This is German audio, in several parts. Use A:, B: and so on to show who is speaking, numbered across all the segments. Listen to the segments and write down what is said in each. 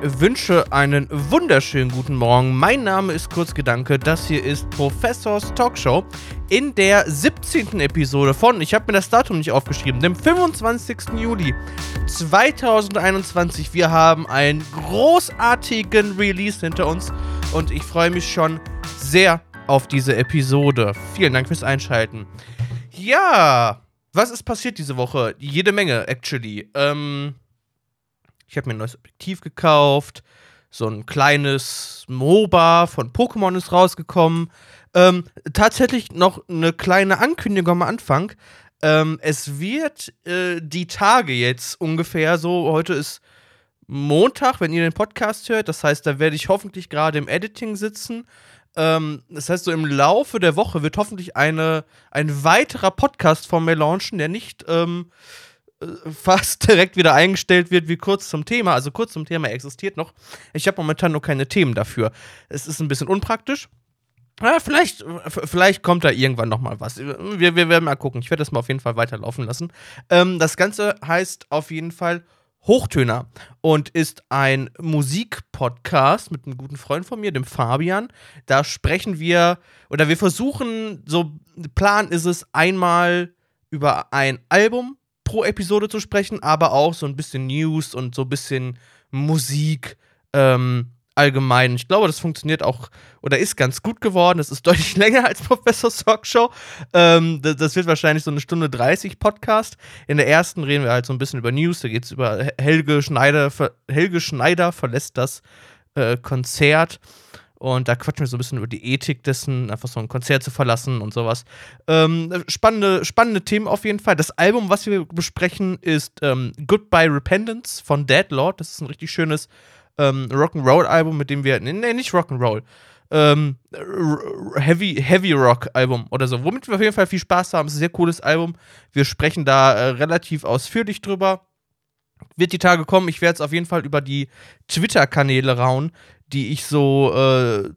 A: Wünsche einen wunderschönen guten Morgen. Mein Name ist Kurzgedanke. Das hier ist Professors Talkshow in der 17. Episode von, ich habe mir das Datum nicht aufgeschrieben, dem 25. Juli 2021. Wir haben einen großartigen Release hinter uns und ich freue mich schon sehr auf diese Episode. Vielen Dank fürs Einschalten. Ja, was ist passiert diese Woche? Jede Menge, actually. Ähm, ich habe mir ein neues Objektiv gekauft. So ein kleines MOBA von Pokémon ist rausgekommen. Ähm, tatsächlich noch eine kleine Ankündigung am Anfang. Ähm, es wird äh, die Tage jetzt ungefähr so, heute ist Montag, wenn ihr den Podcast hört. Das heißt, da werde ich hoffentlich gerade im Editing sitzen. Ähm, das heißt, so im Laufe der Woche wird hoffentlich eine, ein weiterer Podcast von mir launchen, der nicht ähm, äh, fast direkt wieder eingestellt wird wie kurz zum Thema. Also kurz zum Thema existiert noch. Ich habe momentan nur keine Themen dafür. Es ist ein bisschen unpraktisch. Ja, vielleicht, vielleicht kommt da irgendwann noch mal was. Wir, wir werden mal gucken. Ich werde das mal auf jeden Fall weiterlaufen lassen. Ähm, das Ganze heißt auf jeden Fall Hochtöner und ist ein Musikpodcast mit einem guten Freund von mir, dem Fabian. Da sprechen wir oder wir versuchen, so Plan ist es, einmal über ein Album pro Episode zu sprechen, aber auch so ein bisschen News und so ein bisschen Musik ähm, allgemein. Ich glaube, das funktioniert auch oder ist ganz gut geworden. Es ist deutlich länger als Professor Sock Show. Ähm, das, das, wird wahrscheinlich so eine Stunde 30 Podcast. In der ersten reden wir halt so ein bisschen über News. Da geht es über Helge Schneider. Helge Schneider verlässt das äh, Konzert. Und da quatschen wir so ein bisschen über die Ethik dessen, einfach so ein Konzert zu verlassen und sowas. Ähm, spannende, spannende Themen auf jeden Fall. Das Album, was wir besprechen, ist ähm, Goodbye Repentance von Deadlord. Das ist ein richtig schönes ähm, Rock'n'Roll-Album, mit dem wir. Nee, nicht Rock'n'Roll. Ähm, Heavy, Heavy Rock Album oder so, womit wir auf jeden Fall viel Spaß haben. Es ist ein sehr cooles Album. Wir sprechen da äh, relativ ausführlich drüber. Wird die Tage kommen. Ich werde es auf jeden Fall über die Twitter-Kanäle rauen, die ich so, äh,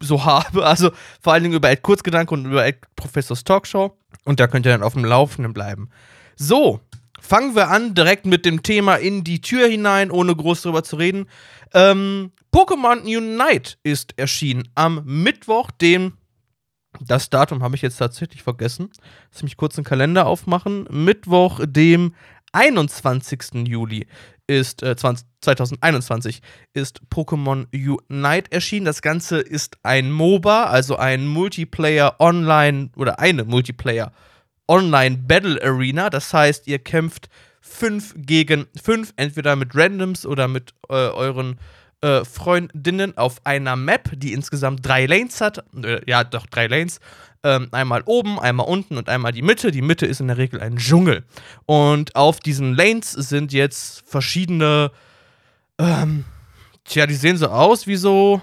A: so habe. Also vor allen Dingen über Ed Kurzgedanke und über Ed Professors Talkshow. Und da könnt ihr dann auf dem Laufenden bleiben. So, fangen wir an direkt mit dem Thema in die Tür hinein, ohne groß drüber zu reden. Ähm, Pokémon Unite ist erschienen am Mittwoch, dem das Datum habe ich jetzt tatsächlich vergessen. Lass mich kurz einen Kalender aufmachen. Mittwoch, dem 21. Juli ist äh, 20, 2021 ist Pokémon Unite erschienen. Das Ganze ist ein MOBA, also ein Multiplayer Online oder eine Multiplayer Online Battle Arena. Das heißt, ihr kämpft 5 gegen 5, entweder mit Randoms oder mit äh, euren äh, Freundinnen auf einer Map, die insgesamt drei Lanes hat. Äh, ja, doch drei Lanes. Ähm, einmal oben, einmal unten und einmal die Mitte. Die Mitte ist in der Regel ein Dschungel. Und auf diesen Lanes sind jetzt verschiedene. Ähm, tja, die sehen so aus wie so.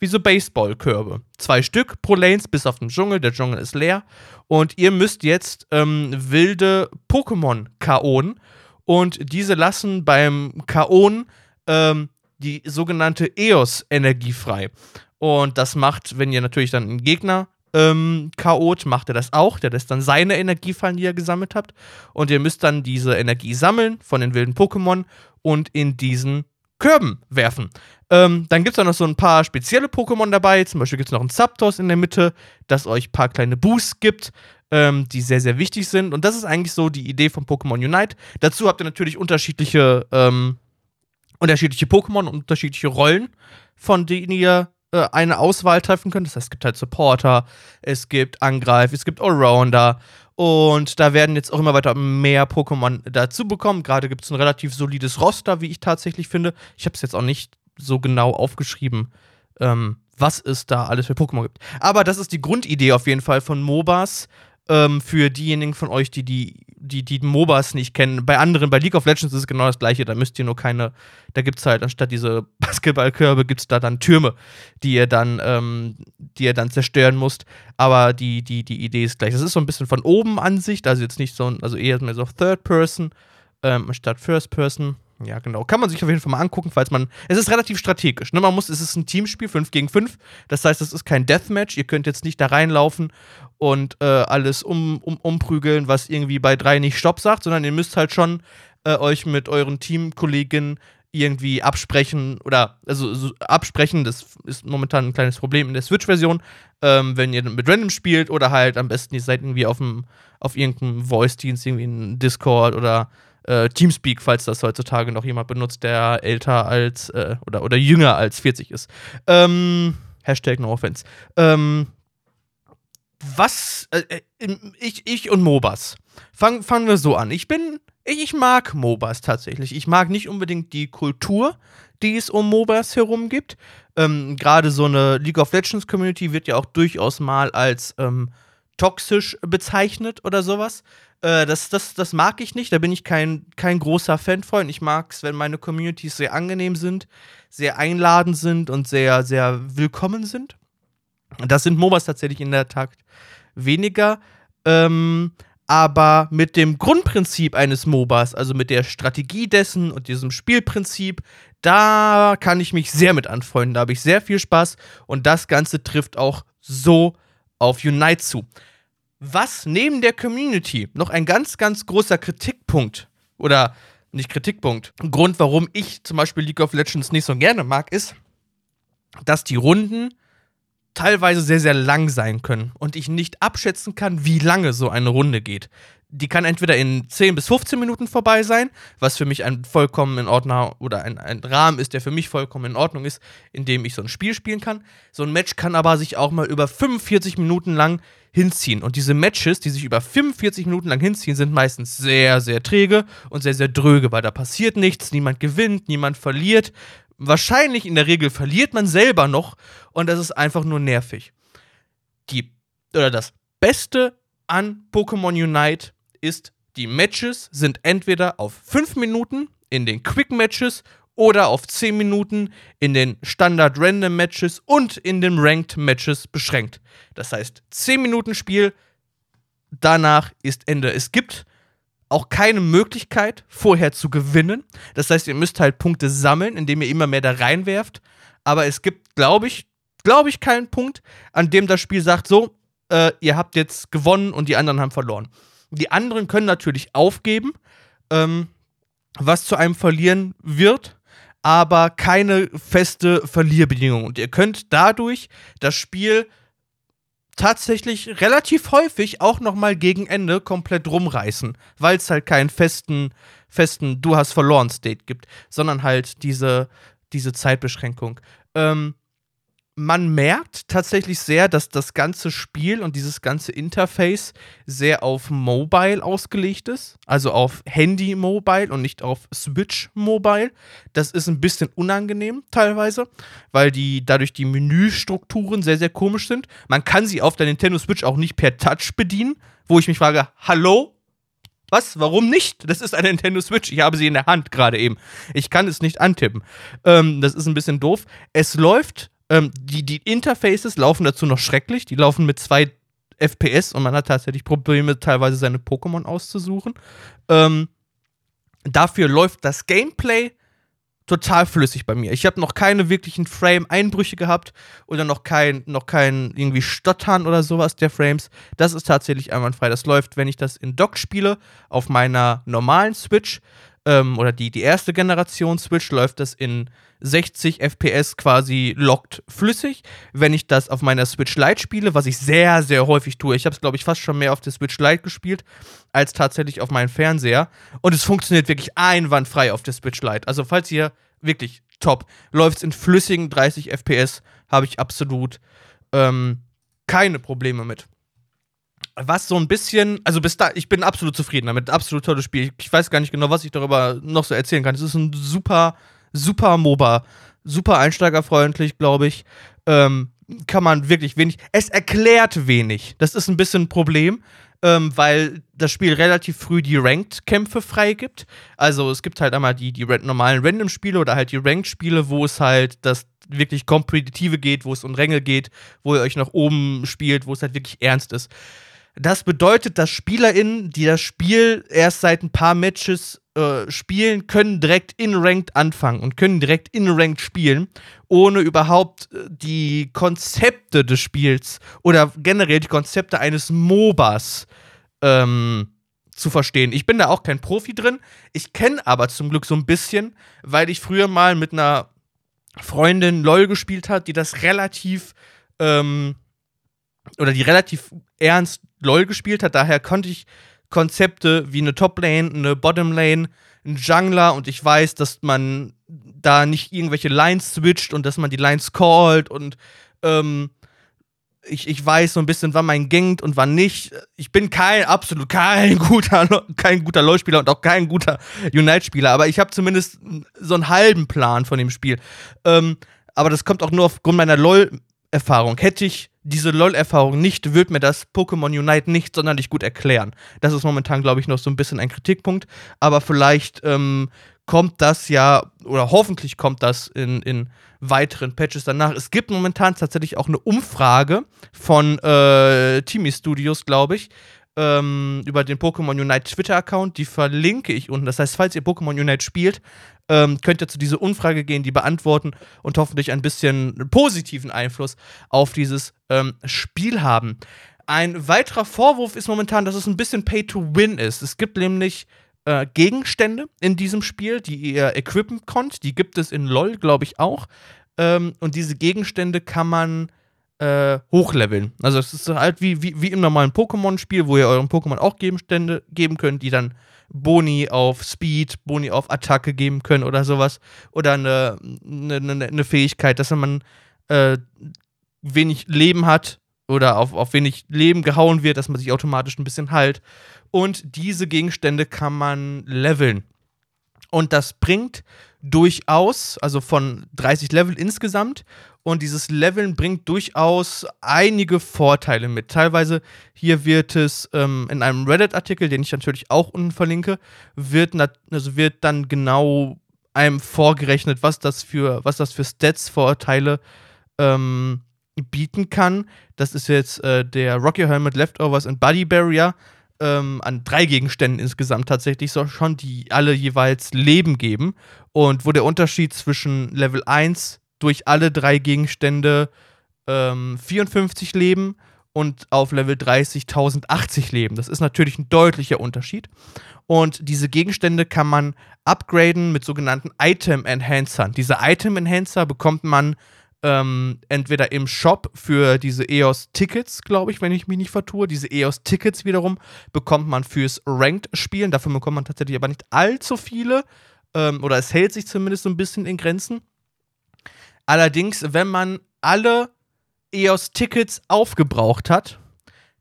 A: Wie so Baseballkörbe. Zwei Stück pro Lanes bis auf den Dschungel. Der Dschungel ist leer. Und ihr müsst jetzt ähm, wilde Pokémon kaonen. Und diese lassen beim Kaon ähm, die sogenannte EOS-Energie frei. Und das macht, wenn ihr natürlich dann einen Gegner ähm, Chaot macht er das auch. Der lässt dann seine Energie fallen, die ihr gesammelt habt. Und ihr müsst dann diese Energie sammeln von den wilden Pokémon und in diesen Körben werfen. Ähm, dann gibt es auch noch so ein paar spezielle Pokémon dabei. Zum Beispiel gibt es noch ein Zapdos in der Mitte, das euch ein paar kleine Boosts gibt, ähm, die sehr, sehr wichtig sind. Und das ist eigentlich so die Idee von Pokémon Unite. Dazu habt ihr natürlich unterschiedliche, ähm, unterschiedliche Pokémon und unterschiedliche Rollen, von denen ihr äh, eine Auswahl treffen könnt. Das heißt, es gibt halt Supporter, es gibt Angreif, es gibt Allrounder. Und da werden jetzt auch immer weiter mehr Pokémon dazu bekommen. Gerade gibt es ein relativ solides Roster, wie ich tatsächlich finde. Ich habe es jetzt auch nicht so genau aufgeschrieben, ähm, was es da alles für Pokémon gibt. Aber das ist die Grundidee auf jeden Fall von MOBAs. Ähm, für diejenigen von euch, die die, die die MOBAs nicht kennen. Bei anderen, bei League of Legends ist es genau das gleiche. Da müsst ihr nur keine, da gibt es halt anstatt diese Basketballkörbe, gibt es da dann Türme, die ihr dann, ähm, die ihr dann zerstören müsst. Aber die, die, die Idee ist gleich. Das ist so ein bisschen von oben Ansicht, also jetzt nicht so, also eher mehr so Third Person ähm, statt First Person. Ja, genau. Kann man sich auf jeden Fall mal angucken, falls man. Es ist relativ strategisch. Ne? Man muss, es ist ein Teamspiel, 5 gegen 5. Das heißt, es ist kein Deathmatch. Ihr könnt jetzt nicht da reinlaufen und äh, alles um, um, umprügeln, was irgendwie bei 3 nicht Stopp sagt, sondern ihr müsst halt schon äh, euch mit euren Teamkollegen irgendwie absprechen oder also so absprechen, das ist momentan ein kleines Problem in der Switch-Version, ähm, wenn ihr mit Random spielt oder halt am besten ihr seid irgendwie auf dem auf irgendeinem Voice-Dienst, irgendwie in Discord oder äh, Teamspeak, falls das heutzutage noch jemand benutzt, der älter als äh, oder, oder jünger als 40 ist. Ähm, Hashtag no offense. Ähm, was, äh, äh ich, ich und MOBAs. Fang, fangen wir so an. Ich bin, ich, ich mag MOBAs tatsächlich. Ich mag nicht unbedingt die Kultur, die es um MOBAs herum gibt. Ähm, Gerade so eine League of Legends Community wird ja auch durchaus mal als ähm, toxisch bezeichnet oder sowas. Äh, das, das, das mag ich nicht, da bin ich kein, kein großer Fan von. Ich mag es, wenn meine Communities sehr angenehm sind, sehr einladend sind und sehr, sehr willkommen sind. Das sind MOBAs tatsächlich in der Tat weniger. Ähm, aber mit dem Grundprinzip eines MOBAs, also mit der Strategie dessen und diesem Spielprinzip, da kann ich mich sehr mit anfreunden. Da habe ich sehr viel Spaß und das Ganze trifft auch so auf Unite zu. Was neben der Community noch ein ganz, ganz großer Kritikpunkt oder nicht Kritikpunkt, Grund, warum ich zum Beispiel League of Legends nicht so gerne mag, ist, dass die Runden teilweise sehr, sehr lang sein können und ich nicht abschätzen kann, wie lange so eine Runde geht die kann entweder in 10 bis 15 Minuten vorbei sein, was für mich ein vollkommen in Ordnung oder ein, ein Rahmen ist, der für mich vollkommen in Ordnung ist, in dem ich so ein Spiel spielen kann. So ein Match kann aber sich auch mal über 45 Minuten lang hinziehen. Und diese Matches, die sich über 45 Minuten lang hinziehen, sind meistens sehr, sehr träge und sehr, sehr dröge, weil da passiert nichts, niemand gewinnt, niemand verliert. Wahrscheinlich in der Regel verliert man selber noch und das ist einfach nur nervig. Die, oder das Beste an Pokémon Unite ist, die Matches sind entweder auf 5 Minuten in den Quick Matches oder auf 10 Minuten in den Standard Random Matches und in den Ranked Matches beschränkt. Das heißt, 10 Minuten Spiel, danach ist Ende. Es gibt auch keine Möglichkeit, vorher zu gewinnen. Das heißt, ihr müsst halt Punkte sammeln, indem ihr immer mehr da reinwerft. Aber es gibt, glaube ich, glaube ich, keinen Punkt, an dem das Spiel sagt, so, äh, ihr habt jetzt gewonnen und die anderen haben verloren. Die anderen können natürlich aufgeben, ähm, was zu einem Verlieren wird, aber keine feste Verlierbedingung. Und ihr könnt dadurch das Spiel tatsächlich relativ häufig auch noch mal gegen Ende komplett rumreißen, weil es halt keinen festen, festen Du hast verloren State gibt, sondern halt diese, diese Zeitbeschränkung. Ähm, man merkt tatsächlich sehr, dass das ganze Spiel und dieses ganze Interface sehr auf Mobile ausgelegt ist. Also auf Handy-Mobile und nicht auf Switch-Mobile. Das ist ein bisschen unangenehm teilweise, weil die dadurch die Menüstrukturen sehr, sehr komisch sind. Man kann sie auf der Nintendo Switch auch nicht per Touch bedienen, wo ich mich frage, hallo? Was? Warum nicht? Das ist eine Nintendo Switch. Ich habe sie in der Hand gerade eben. Ich kann es nicht antippen. Ähm, das ist ein bisschen doof. Es läuft ähm, die, die Interfaces laufen dazu noch schrecklich. Die laufen mit zwei FPS und man hat tatsächlich Probleme, teilweise seine Pokémon auszusuchen. Ähm, dafür läuft das Gameplay total flüssig bei mir. Ich habe noch keine wirklichen Frame-Einbrüche gehabt oder noch kein, noch kein irgendwie Stottern oder sowas der Frames. Das ist tatsächlich einwandfrei. Das läuft, wenn ich das in Dock spiele, auf meiner normalen Switch ähm, oder die, die erste Generation Switch läuft das in 60 FPS quasi lockt flüssig. Wenn ich das auf meiner Switch Lite spiele, was ich sehr, sehr häufig tue, ich habe es, glaube ich, fast schon mehr auf der Switch Lite gespielt, als tatsächlich auf meinem Fernseher. Und es funktioniert wirklich einwandfrei auf der Switch Lite. Also, falls ihr wirklich top läuft es in flüssigen 30 FPS, habe ich absolut ähm, keine Probleme mit was so ein bisschen, also bis da, ich bin absolut zufrieden damit, absolut tolles Spiel. Ich weiß gar nicht genau, was ich darüber noch so erzählen kann. Es ist ein super, super MOBA, super einsteigerfreundlich, glaube ich. Ähm, kann man wirklich wenig, es erklärt wenig. Das ist ein bisschen ein Problem, ähm, weil das Spiel relativ früh die Ranked-Kämpfe freigibt. Also es gibt halt einmal die, die normalen Random-Spiele oder halt die Ranked-Spiele, wo es halt das wirklich Kompetitive geht, wo es um Ränge geht, wo ihr euch nach oben spielt, wo es halt wirklich ernst ist. Das bedeutet, dass SpielerInnen, die das Spiel erst seit ein paar Matches äh, spielen, können direkt in Ranked anfangen und können direkt in Ranked spielen, ohne überhaupt äh, die Konzepte des Spiels oder generell die Konzepte eines MOBAs ähm, zu verstehen. Ich bin da auch kein Profi drin. Ich kenne aber zum Glück so ein bisschen, weil ich früher mal mit einer Freundin LOL gespielt hat, die das relativ ähm, oder die relativ ernst LOL gespielt hat. Daher konnte ich Konzepte wie eine Top Lane, eine Bottom Lane, ein Jungler und ich weiß, dass man da nicht irgendwelche Lines switcht und dass man die Lines callt und ähm, ich, ich weiß so ein bisschen, wann man gangt und wann nicht. Ich bin kein, absolut kein guter, kein guter LoL-Spieler und auch kein guter Unite-Spieler, aber ich habe zumindest so einen halben Plan von dem Spiel. Ähm, aber das kommt auch nur aufgrund meiner LoL-Erfahrung. Hätte ich diese LOL-Erfahrung nicht, wird mir das Pokémon Unite nicht sonderlich gut erklären. Das ist momentan, glaube ich, noch so ein bisschen ein Kritikpunkt. Aber vielleicht ähm, kommt das ja, oder hoffentlich kommt das in, in weiteren Patches danach. Es gibt momentan tatsächlich auch eine Umfrage von äh, Timi Studios, glaube ich, ähm, über den Pokémon Unite Twitter-Account. Die verlinke ich unten. Das heißt, falls ihr Pokémon Unite spielt, ähm, könnt ihr zu dieser Umfrage gehen, die beantworten und hoffentlich ein bisschen positiven Einfluss auf dieses ähm, Spiel haben. Ein weiterer Vorwurf ist momentan, dass es ein bisschen Pay to Win ist. Es gibt nämlich äh, Gegenstände in diesem Spiel, die ihr equippen konnt. Die gibt es in LOL, glaube ich, auch. Ähm, und diese Gegenstände kann man äh, hochleveln. Also es ist halt wie, wie, wie im normalen Pokémon-Spiel, wo ihr euren Pokémon auch Gegenstände geben könnt, die dann Boni auf Speed, Boni auf Attacke geben können oder sowas. Oder eine, eine, eine Fähigkeit, dass wenn man äh, wenig Leben hat oder auf, auf wenig Leben gehauen wird, dass man sich automatisch ein bisschen heilt. Und diese Gegenstände kann man leveln. Und das bringt durchaus, also von 30 Level insgesamt, und dieses Leveln bringt durchaus einige Vorteile mit. Teilweise hier wird es ähm, in einem Reddit-Artikel, den ich natürlich auch unten verlinke, wird, also wird dann genau einem vorgerechnet, was das für, was das für Stats-Vorteile ähm, bieten kann. Das ist jetzt äh, der Rocky Helmet Leftovers and Body Barrier ähm, an drei Gegenständen insgesamt tatsächlich so schon, die alle jeweils Leben geben. Und wo der Unterschied zwischen Level 1 durch alle drei Gegenstände ähm, 54 Leben und auf Level 30 1080 Leben. Das ist natürlich ein deutlicher Unterschied. Und diese Gegenstände kann man upgraden mit sogenannten Item Enhancern. Diese Item Enhancer bekommt man ähm, entweder im Shop für diese EOS-Tickets, glaube ich, wenn ich mich nicht vertue. Diese EOS-Tickets wiederum bekommt man fürs Ranked-Spielen. Dafür bekommt man tatsächlich aber nicht allzu viele. Ähm, oder es hält sich zumindest so ein bisschen in Grenzen. Allerdings, wenn man alle EOS-Tickets aufgebraucht hat,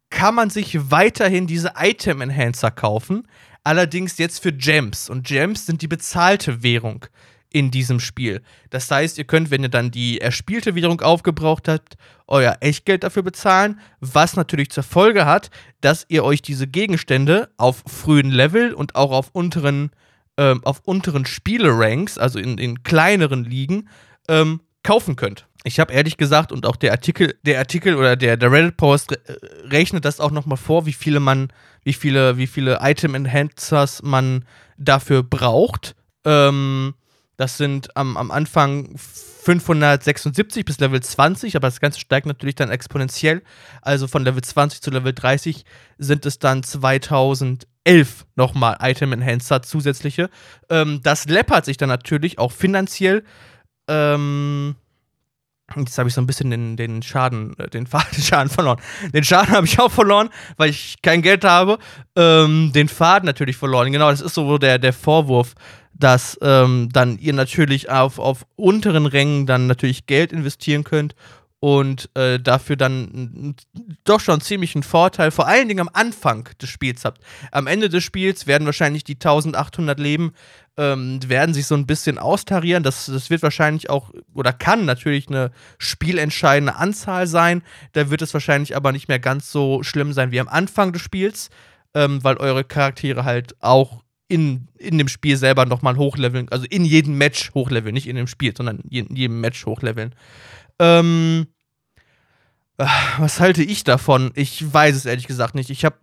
A: kann man sich weiterhin diese Item Enhancer kaufen. Allerdings jetzt für Gems. Und Gems sind die bezahlte Währung in diesem Spiel. Das heißt, ihr könnt, wenn ihr dann die erspielte Währung aufgebraucht habt, euer Echtgeld dafür bezahlen, was natürlich zur Folge hat, dass ihr euch diese Gegenstände auf frühen Level und auch auf unteren, ähm, auf unteren Spieleranks, also in, in kleineren Ligen, ähm, kaufen könnt. Ich habe ehrlich gesagt und auch der Artikel, der Artikel oder der, der Reddit-Post äh, rechnet das auch nochmal vor, wie viele man, wie viele, wie viele Item-Enhancers man dafür braucht. Ähm, das sind am, am Anfang 576 bis Level 20, aber das Ganze steigt natürlich dann exponentiell. Also von Level 20 zu Level 30 sind es dann 2011 nochmal Item Enhancer zusätzliche. Ähm, das läppert sich dann natürlich auch finanziell ähm, Jetzt habe ich so ein bisschen den, den Schaden, äh, den, den Schaden verloren. Den Schaden habe ich auch verloren, weil ich kein Geld habe. Ähm, den Faden natürlich verloren. Genau, das ist so der, der Vorwurf, dass ähm, dann ihr natürlich auf, auf unteren Rängen dann natürlich Geld investieren könnt und äh, dafür dann doch schon ziemlich einen Vorteil, vor allen Dingen am Anfang des Spiels habt. Am Ende des Spiels werden wahrscheinlich die 1800 Leben ähm, werden sich so ein bisschen austarieren. Das, das wird wahrscheinlich auch oder kann natürlich eine spielentscheidende Anzahl sein. Da wird es wahrscheinlich aber nicht mehr ganz so schlimm sein wie am Anfang des Spiels, ähm, weil eure Charaktere halt auch in, in dem Spiel selber nochmal hochleveln, also in jedem Match hochleveln, nicht in dem Spiel, sondern in jedem Match hochleveln. Ähm, was halte ich davon? Ich weiß es ehrlich gesagt nicht. Ich habe,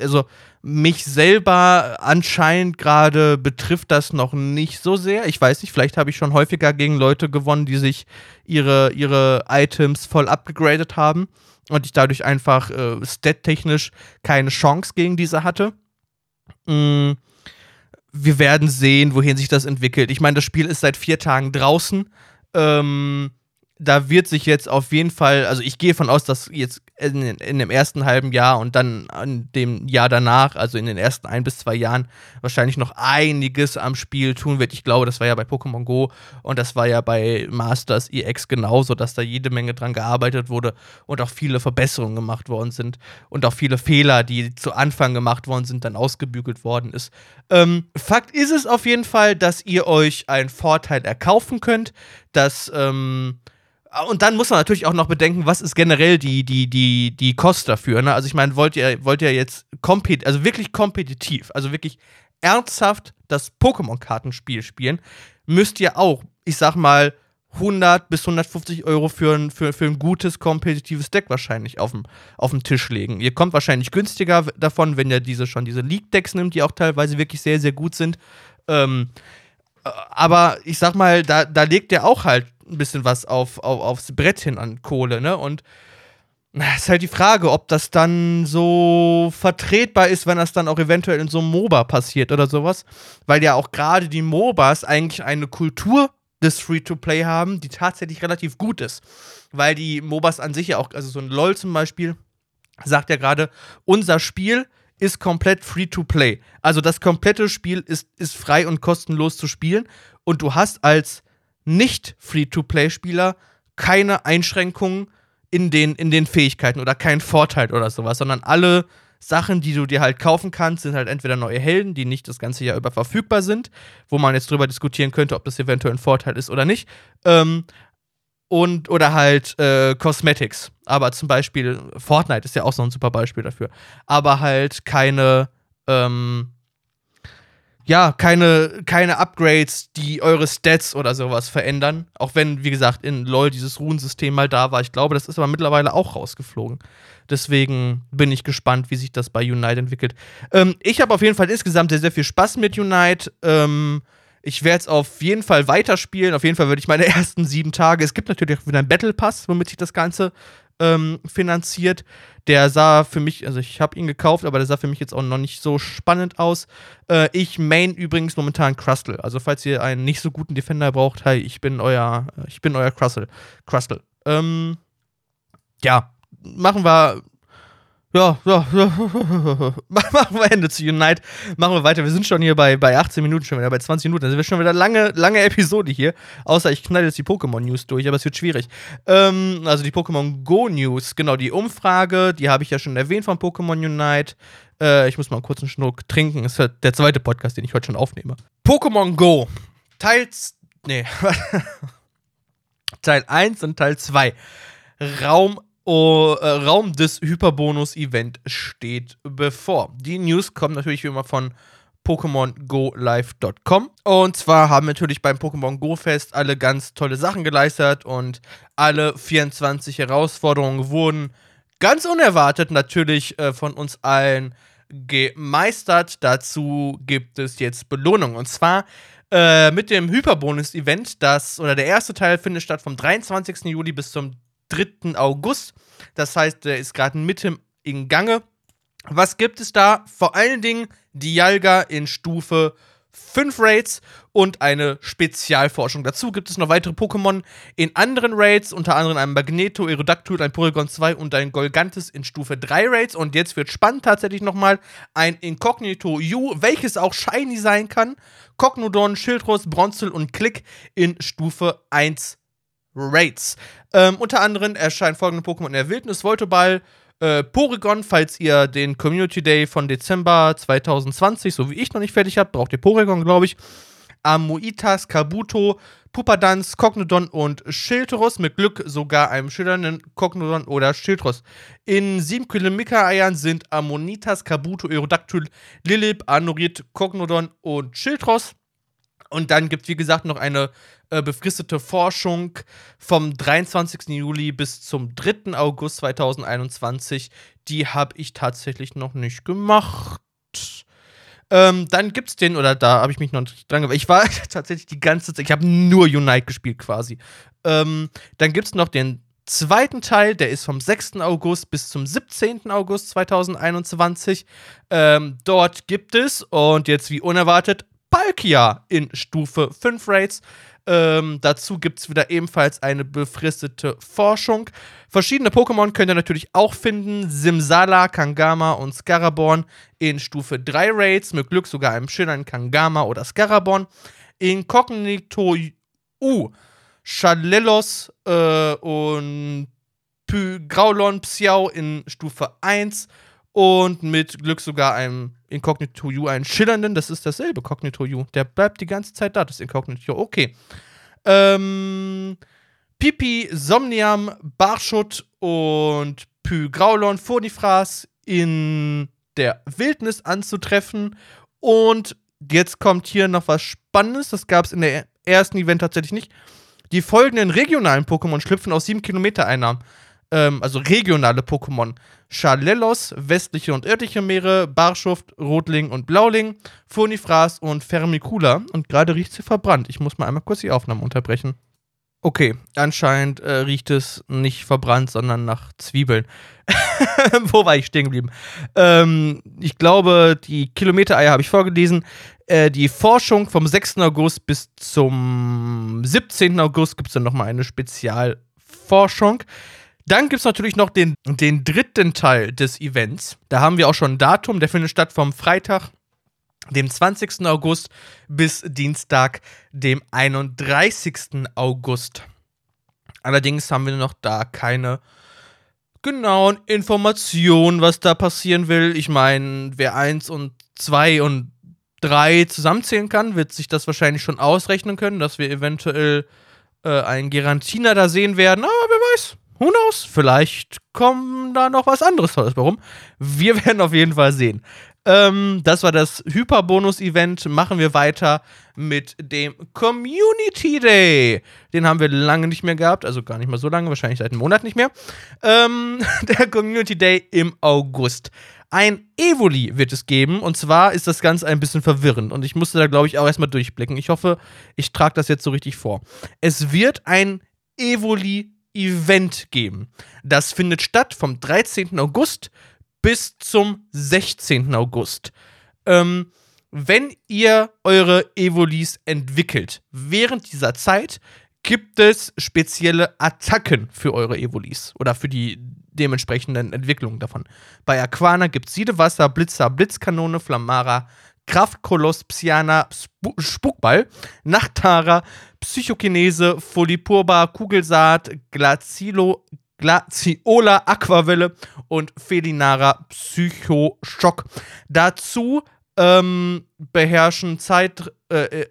A: also mich selber anscheinend gerade betrifft das noch nicht so sehr. Ich weiß nicht, vielleicht habe ich schon häufiger gegen Leute gewonnen, die sich ihre, ihre Items voll abgegradet haben und ich dadurch einfach äh, stat-technisch keine Chance gegen diese hatte. Mm, wir werden sehen, wohin sich das entwickelt. Ich meine, das Spiel ist seit vier Tagen draußen. Ähm, da wird sich jetzt auf jeden Fall, also ich gehe von aus, dass jetzt in, in, dem ersten halben Jahr und dann in dem Jahr danach, also in den ersten ein bis zwei Jahren, wahrscheinlich noch einiges am Spiel tun wird. Ich glaube, das war ja bei Pokémon Go und das war ja bei Masters EX genauso, dass da jede Menge dran gearbeitet wurde und auch viele Verbesserungen gemacht worden sind und auch viele Fehler, die zu Anfang gemacht worden sind, dann ausgebügelt worden ist. Ähm, Fakt ist es auf jeden Fall, dass ihr euch einen Vorteil erkaufen könnt, dass ähm, und dann muss man natürlich auch noch bedenken, was ist generell die, die, die, die Kost dafür. Ne? Also ich meine, wollt ihr, wollt ihr jetzt kompet also wirklich kompetitiv, also wirklich ernsthaft das Pokémon-Kartenspiel spielen, müsst ihr auch, ich sag mal, 100 bis 150 Euro für ein, für, für ein gutes kompetitives Deck wahrscheinlich auf dem, Tisch legen. Ihr kommt wahrscheinlich günstiger davon, wenn ihr diese schon diese League-Decks nimmt, die auch teilweise wirklich sehr, sehr gut sind. Ähm, äh, aber ich sag mal, da, da legt ihr auch halt ein bisschen was auf, auf, aufs Brett hin an Kohle, ne? Und es ist halt die Frage, ob das dann so vertretbar ist, wenn das dann auch eventuell in so einem MOBA passiert oder sowas. Weil ja auch gerade die MOBAs eigentlich eine Kultur des Free-to-Play haben, die tatsächlich relativ gut ist. Weil die MOBAs an sich ja auch, also so ein LOL zum Beispiel, sagt ja gerade, unser Spiel ist komplett Free-to-Play. Also das komplette Spiel ist, ist frei und kostenlos zu spielen. Und du hast als nicht-Free-to-Play-Spieler keine Einschränkungen in den, in den Fähigkeiten oder keinen Vorteil oder sowas, sondern alle Sachen, die du dir halt kaufen kannst, sind halt entweder neue Helden, die nicht das ganze Jahr über verfügbar sind, wo man jetzt drüber diskutieren könnte, ob das eventuell ein Vorteil ist oder nicht. Ähm, und, oder halt äh, Cosmetics. Aber zum Beispiel, Fortnite ist ja auch so ein super Beispiel dafür. Aber halt keine, ähm, ja, keine, keine Upgrades, die eure Stats oder sowas verändern. Auch wenn, wie gesagt, in LoL dieses Runensystem mal da war. Ich glaube, das ist aber mittlerweile auch rausgeflogen. Deswegen bin ich gespannt, wie sich das bei Unite entwickelt. Ähm, ich habe auf jeden Fall insgesamt sehr, sehr viel Spaß mit Unite. Ähm, ich werde es auf jeden Fall weiterspielen. Auf jeden Fall würde ich meine ersten sieben Tage. Es gibt natürlich auch wieder einen Battle Pass, womit sich das Ganze ähm, finanziert. Der sah für mich, also ich habe ihn gekauft, aber der sah für mich jetzt auch noch nicht so spannend aus. Äh, ich main übrigens momentan Crustle. Also falls ihr einen nicht so guten Defender braucht, hey, ich bin euer, ich bin euer Crustle. Crustle. Ähm, ja, machen wir ja, ja, ja. Machen wir Ende zu Unite. Machen wir weiter. Wir sind schon hier bei, bei 18 Minuten, schon wieder bei 20 Minuten. Also wir schon wieder lange, lange Episode hier. Außer ich knall jetzt die Pokémon-News durch, aber es wird schwierig. Ähm, also die Pokémon Go-News, genau, die Umfrage, die habe ich ja schon erwähnt von Pokémon Unite. Äh, ich muss mal einen Schnuck trinken. Das ist halt der zweite Podcast, den ich heute schon aufnehme. Pokémon Go. Teil. Nee. Teil 1 und Teil 2. Raum Oh, äh, Raum des Hyperbonus-Event steht bevor. Die News kommen natürlich wie immer von PokémonGoLive.com. Und zwar haben natürlich beim Pokémon Go Fest alle ganz tolle Sachen geleistet und alle 24 Herausforderungen wurden ganz unerwartet natürlich äh, von uns allen gemeistert. Dazu gibt es jetzt Belohnung. Und zwar äh, mit dem Hyperbonus-Event, das, oder der erste Teil findet statt vom 23. Juli bis zum 3. August. Das heißt, der ist gerade mitten im Gange. Was gibt es da? Vor allen Dingen Dialga in Stufe 5 Raids und eine Spezialforschung. Dazu gibt es noch weitere Pokémon in anderen Raids, unter anderem ein Magneto, Aerodactyl, ein Porygon 2 und ein Golgantis in Stufe 3 Raids. Und jetzt wird spannend tatsächlich nochmal ein Inkognito U, welches auch Shiny sein kann. Cognodon, Schildros, Bronzel und Klick in Stufe 1 Raids. Ähm, unter anderem erscheinen folgende Pokémon in der Wildnis: Voltoball, äh, Porygon, falls ihr den Community Day von Dezember 2020, so wie ich noch nicht fertig habt, braucht ihr Porygon, glaube ich. Amuitas, Kabuto, Pupadans, Cognodon und Schildros. Mit Glück sogar einem schillernden Cognodon oder Schildros. In sieben Kilometer-Eiern sind Ammonitas, Kabuto, Aerodactyl, Lilip, Anorit, Cognodon und Schildros. Und dann gibt es, wie gesagt, noch eine äh, befristete Forschung vom 23. Juli bis zum 3. August 2021. Die habe ich tatsächlich noch nicht gemacht. Ähm, dann gibt es den, oder da habe ich mich noch nicht dran Ich war tatsächlich die ganze Zeit, ich habe nur Unite gespielt quasi. Ähm, dann gibt es noch den zweiten Teil, der ist vom 6. August bis zum 17. August 2021. Ähm, dort gibt es, und jetzt wie unerwartet, Palkia in Stufe 5 Raids. Ähm, dazu gibt es wieder ebenfalls eine befristete Forschung. Verschiedene Pokémon könnt ihr natürlich auch finden. Simsala, Kangama und Scaraborn in Stufe 3 Raids. Mit Glück sogar einem schönen Kangama oder Scaraborn. Inkognito U, Chalelos äh, und Py Graulon Psiao in Stufe 1 und mit Glück sogar einem Incognito U, einen schillernden, das ist dasselbe Cognito U. Der bleibt die ganze Zeit da, das Incognito. Okay. Ähm, Pipi, Somniam, Barschut und Pygraulon, Furnifras in der Wildnis anzutreffen. Und jetzt kommt hier noch was Spannendes, das gab es in der ersten Event tatsächlich nicht. Die folgenden regionalen Pokémon schlüpfen aus 7 Kilometer Einnahmen ähm, also regionale Pokémon. Charlelos, westliche und irdische Meere, Barschuft, Rotling und Blauling, Furnifras und Fermicula. Und gerade riecht sie verbrannt. Ich muss mal einmal kurz die Aufnahme unterbrechen. Okay, anscheinend äh, riecht es nicht verbrannt, sondern nach Zwiebeln. Wo war ich stehen geblieben? Ähm, ich glaube, die Kilometereier habe ich vorgelesen. Äh, die Forschung vom 6. August bis zum 17. August gibt es dann nochmal eine Spezialforschung. Dann gibt es natürlich noch den, den dritten Teil des Events. Da haben wir auch schon ein Datum, der findet statt vom Freitag, dem 20. August, bis Dienstag, dem 31. August. Allerdings haben wir noch da keine genauen Informationen, was da passieren will. Ich meine, wer 1 und 2 und 3 zusammenzählen kann, wird sich das wahrscheinlich schon ausrechnen können, dass wir eventuell äh, einen Garantiner da sehen werden. Aber wer weiß, who knows? Vielleicht kommt da noch was anderes Tolles warum? Wir werden auf jeden Fall sehen. Ähm, das war das Hyperbonus-Event. Machen wir weiter mit dem Community Day. Den haben wir lange nicht mehr gehabt, also gar nicht mal so lange, wahrscheinlich seit einem Monat nicht mehr. Ähm, der Community Day im August. Ein Evoli wird es geben und zwar ist das Ganze ein bisschen verwirrend und ich musste da, glaube ich, auch erstmal durchblicken. Ich hoffe, ich trage das jetzt so richtig vor. Es wird ein Evoli Event geben. Das findet statt vom 13. August bis zum 16. August. Ähm, wenn ihr eure Evolis entwickelt, während dieser Zeit gibt es spezielle Attacken für eure Evolis oder für die dementsprechenden Entwicklungen davon. Bei Aquana gibt es Siedewasser, Blitzer, Blitzkanone, Flammara, Kraftkoloss, Psiana, Sp Spukball, Nachtara, Psychokinese, Folipurba, Kugelsaat, Glacilo, Glaciola, Aquavelle und Felinara Psychoschock. Dazu ähm, beherrschen Zeit, äh, äh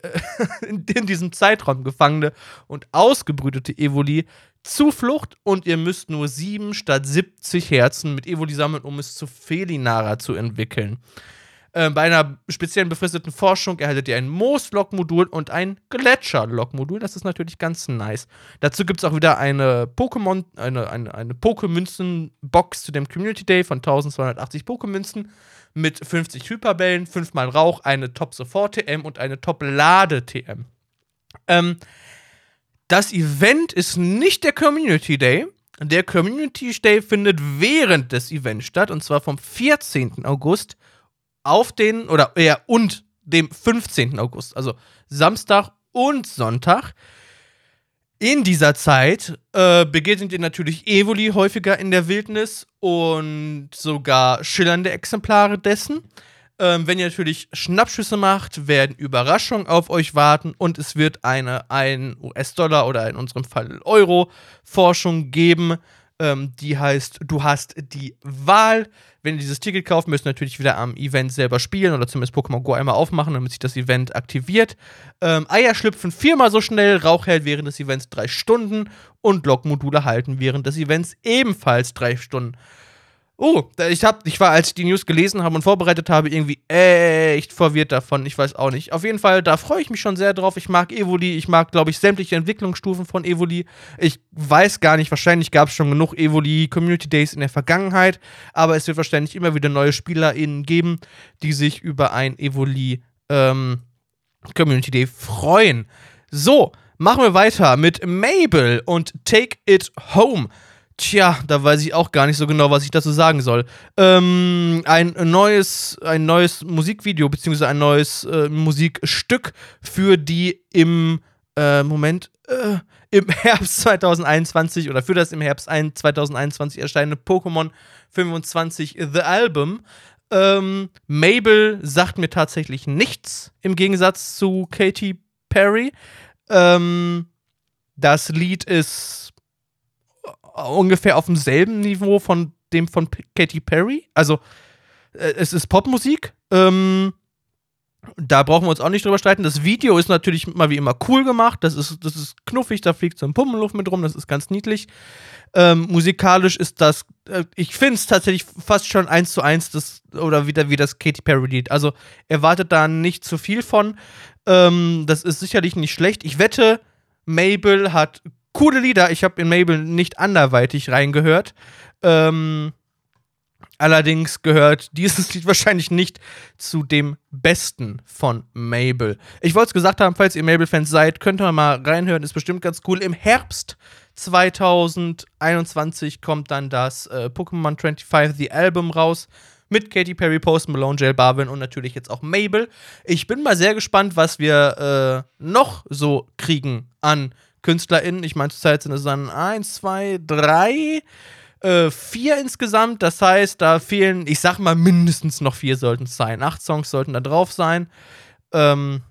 A: in diesem Zeitraum gefangene und ausgebrütete Evoli Zuflucht und ihr müsst nur 7 statt 70 Herzen mit Evoli sammeln, um es zu Felinara zu entwickeln. Äh, bei einer speziellen befristeten Forschung erhaltet ihr ein Moos-Log-Modul und ein Gletscher-Log-Modul. Das ist natürlich ganz nice. Dazu gibt es auch wieder eine Pokémon, eine, eine, eine Pokémünzen-Box zu dem Community Day von 1280 Pokémünzen mit 50 Hyperbällen, 5 mal Rauch, eine Top-Support-TM und eine Top-Lade-TM. Ähm, das Event ist nicht der Community Day. Der Community Day findet während des Events statt und zwar vom 14. August auf den, oder eher und dem 15. August, also Samstag und Sonntag. In dieser Zeit äh, begegnet ihr natürlich Evoli häufiger in der Wildnis und sogar schillernde Exemplare dessen. Ähm, wenn ihr natürlich Schnappschüsse macht, werden Überraschungen auf euch warten und es wird eine 1 US-Dollar oder in unserem Fall Euro-Forschung geben. Ähm, die heißt, du hast die Wahl. Wenn ihr dieses Ticket kauft, müsst ihr natürlich wieder am Event selber spielen oder zumindest Pokémon Go einmal aufmachen, damit sich das Event aktiviert. Ähm, Eier schlüpfen viermal so schnell, Rauch hält während des Events drei Stunden und Lockmodule halten während des Events ebenfalls drei Stunden. Oh, ich, hab, ich war, als ich die News gelesen habe und vorbereitet habe, irgendwie echt verwirrt davon. Ich weiß auch nicht. Auf jeden Fall, da freue ich mich schon sehr drauf. Ich mag Evoli. Ich mag, glaube ich, sämtliche Entwicklungsstufen von Evoli. Ich weiß gar nicht, wahrscheinlich gab es schon genug Evoli Community Days in der Vergangenheit. Aber es wird wahrscheinlich immer wieder neue SpielerInnen geben, die sich über ein Evoli ähm, Community Day freuen. So, machen wir weiter mit Mabel und Take It Home. Tja, da weiß ich auch gar nicht so genau, was ich dazu sagen soll. Ähm, ein neues, ein neues Musikvideo, beziehungsweise ein neues äh, Musikstück für die im äh, Moment, äh, im Herbst 2021 oder für das im Herbst 2021 erscheinende Pokémon 25 The Album. Ähm, Mabel sagt mir tatsächlich nichts im Gegensatz zu Katy Perry. Ähm, das Lied ist ungefähr auf demselben Niveau von dem von Katy Perry. Also äh, es ist Popmusik. Ähm, da brauchen wir uns auch nicht drüber streiten. Das Video ist natürlich mal wie immer cool gemacht. Das ist, das ist knuffig, da fliegt so ein Pummelluft mit rum, das ist ganz niedlich. Ähm, musikalisch ist das, äh, ich finde es tatsächlich fast schon eins zu eins das, oder wieder wie das Katy Perry-Lied. Also erwartet da nicht zu viel von. Ähm, das ist sicherlich nicht schlecht. Ich wette, Mabel hat coole Lieder. Ich habe in Mabel nicht anderweitig reingehört. Ähm, Allerdings gehört dieses Lied wahrscheinlich nicht zu dem besten von Mabel. Ich wollte es gesagt haben, falls ihr Mabel-Fans seid, könnt ihr mal reinhören, ist bestimmt ganz cool. Im Herbst 2021 kommt dann das äh, Pokémon 25 The Album raus mit Katy Perry, Post Malone, Jill Barwin und natürlich jetzt auch Mabel. Ich bin mal sehr gespannt, was wir äh, noch so kriegen an KünstlerInnen. Ich meine, zurzeit sind es dann 1, 2, 3 äh, vier insgesamt. Das heißt, da fehlen, ich sag mal, mindestens noch vier sollten es sein. Acht Songs sollten da drauf sein. Ähm,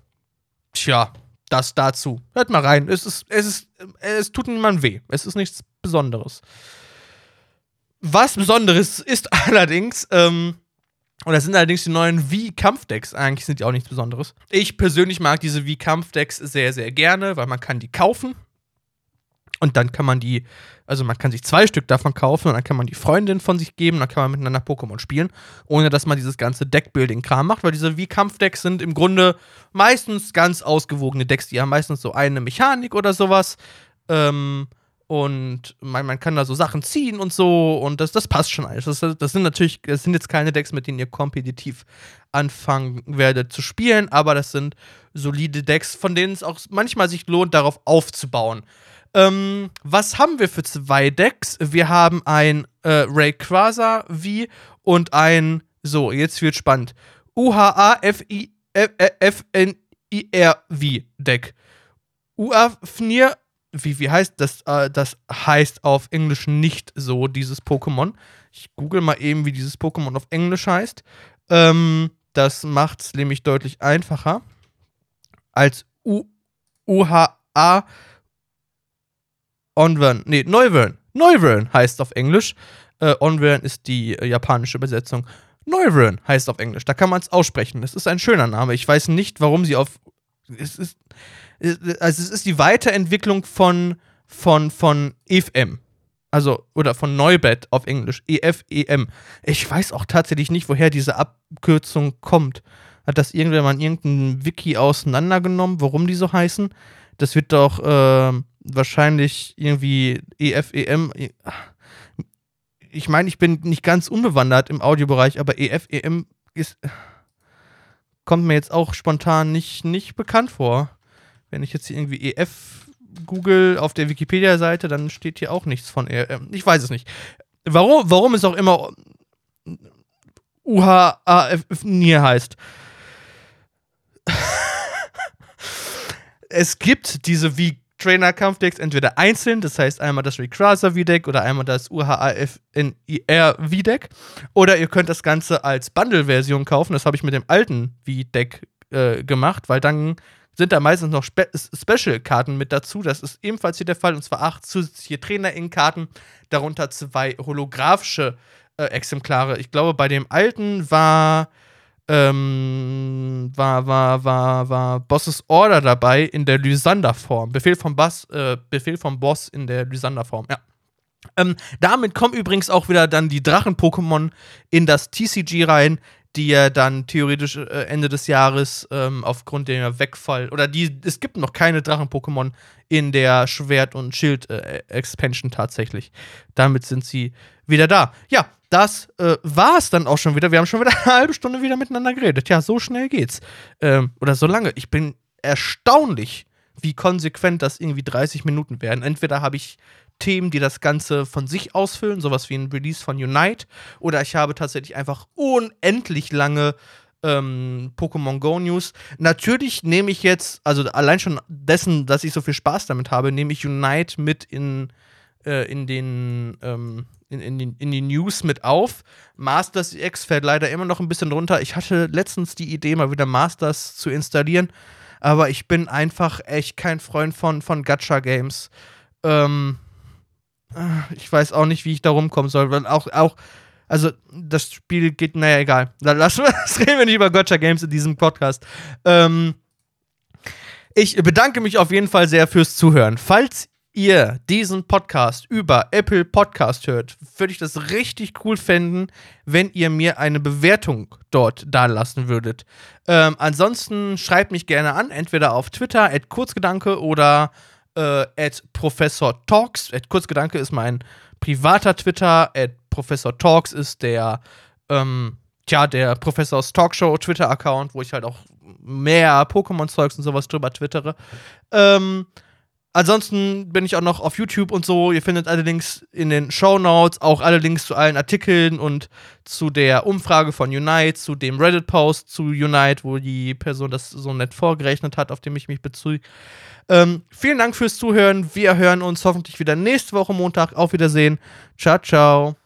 A: tja, das dazu. Hört mal rein. Es ist, es ist, es tut niemandem weh. Es ist nichts Besonderes. Was Besonderes ist allerdings, ähm, und das sind allerdings die neuen V-Kampfdecks. Eigentlich sind die auch nichts Besonderes. Ich persönlich mag diese V-Kampfdecks sehr, sehr gerne, weil man kann die kaufen. Und dann kann man die, also man kann sich zwei Stück davon kaufen und dann kann man die Freundin von sich geben, dann kann man miteinander Pokémon spielen, ohne dass man dieses ganze Deckbuilding-Kram macht, weil diese Wie-Kampfdecks sind im Grunde meistens ganz ausgewogene Decks, die haben meistens so eine Mechanik oder sowas. Ähm, und man, man, kann da so Sachen ziehen und so und das, das passt schon alles. Das, das, sind natürlich, das sind jetzt keine Decks, mit denen ihr kompetitiv anfangen werdet zu spielen, aber das sind solide Decks, von denen es auch manchmal sich lohnt, darauf aufzubauen. Ähm, was haben wir für zwei Decks? Wir haben ein äh, Rayquaza V und ein, so, jetzt wird spannend, UHA-F-N-I-R-V Deck. Uafnir, wie, wie heißt das? Äh, das heißt auf Englisch nicht so, dieses Pokémon. Ich google mal eben, wie dieses Pokémon auf Englisch heißt. Ähm, das macht es nämlich deutlich einfacher. Als U UHA Onwern, nee, Neuwern. Neuwern heißt auf Englisch. Äh, Onwern ist die äh, japanische Übersetzung. Neuwern heißt auf Englisch. Da kann man es aussprechen. Das ist ein schöner Name. Ich weiß nicht, warum sie auf. Es ist, also es ist die Weiterentwicklung von, von, von EFM. Also, oder von Neubett auf Englisch. EFEM. Ich weiß auch tatsächlich nicht, woher diese Abkürzung kommt. Hat das irgendwer mal in irgendeinem Wiki auseinandergenommen, warum die so heißen? Das wird doch, äh, wahrscheinlich irgendwie EFEM. Ich meine, ich bin nicht ganz unbewandert im Audiobereich, aber EFEM ist, kommt mir jetzt auch spontan nicht, nicht bekannt vor. Wenn ich jetzt hier irgendwie EF google auf der Wikipedia-Seite, dann steht hier auch nichts von EFM. Ich weiß es nicht. Warum, warum es auch immer UHAF NIR heißt. es gibt diese wie Trainer-Kampfdecks entweder einzeln, das heißt einmal das Rayquaza V-Deck oder einmal das UHAFNIR V-Deck. Oder ihr könnt das Ganze als Bundle-Version kaufen. Das habe ich mit dem alten V-Deck äh, gemacht, weil dann sind da meistens noch Spe Special-Karten mit dazu. Das ist ebenfalls hier der Fall. Und zwar acht zusätzliche Trainer-In-Karten, darunter zwei holographische äh, Exemplare. Ich glaube, bei dem alten war ähm, war, war, war, war Bosses Order dabei in der Lysander-Form. Befehl vom äh, Befehl vom Boss in der Lysander-Form, ja. Ähm, damit kommen übrigens auch wieder dann die Drachen-Pokémon in das TCG rein, die ja dann theoretisch äh, Ende des Jahres ähm, aufgrund der Wegfall oder die es gibt noch keine Drachen-Pokémon in der Schwert- und Schild-Expansion äh, tatsächlich. Damit sind sie wieder da. Ja, das äh, war es dann auch schon wieder. Wir haben schon wieder eine halbe Stunde wieder miteinander geredet. Ja, so schnell geht's. Ähm, oder so lange. Ich bin erstaunlich wie konsequent das irgendwie 30 Minuten werden. Entweder habe ich Themen, die das Ganze von sich ausfüllen, sowas wie ein Release von Unite, oder ich habe tatsächlich einfach unendlich lange ähm, Pokémon Go News. Natürlich nehme ich jetzt, also allein schon dessen, dass ich so viel Spaß damit habe, nehme ich Unite mit in, äh, in den ähm, in, in, die, in die News mit auf. Masters X fällt leider immer noch ein bisschen runter. Ich hatte letztens die Idee, mal wieder Masters zu installieren, aber ich bin einfach echt kein Freund von, von Gacha-Games. Ähm, äh, ich weiß auch nicht, wie ich da rumkommen soll, weil auch, auch also das Spiel geht, naja, egal. Lass, das reden wir nicht über Gotcha Games in diesem Podcast. Ähm, ich bedanke mich auf jeden Fall sehr fürs Zuhören. Falls ihr diesen Podcast über Apple Podcast hört, würde ich das richtig cool finden, wenn ihr mir eine Bewertung dort dalassen würdet. Ähm, ansonsten schreibt mich gerne an, entweder auf Twitter, at Kurzgedanke oder äh, at Professor Talks. At Kurzgedanke ist mein privater Twitter, at Professor Talks ist der, ähm, tja, der Professors Talkshow Twitter-Account, wo ich halt auch mehr Pokémon-Zeugs und sowas drüber twittere. Ähm, Ansonsten bin ich auch noch auf YouTube und so. Ihr findet alle Links in den Show Notes, auch alle Links zu allen Artikeln und zu der Umfrage von Unite, zu dem Reddit-Post zu Unite, wo die Person das so nett vorgerechnet hat, auf dem ich mich beziehe. Ähm, vielen Dank fürs Zuhören. Wir hören uns hoffentlich wieder nächste Woche Montag. Auf Wiedersehen. Ciao, ciao.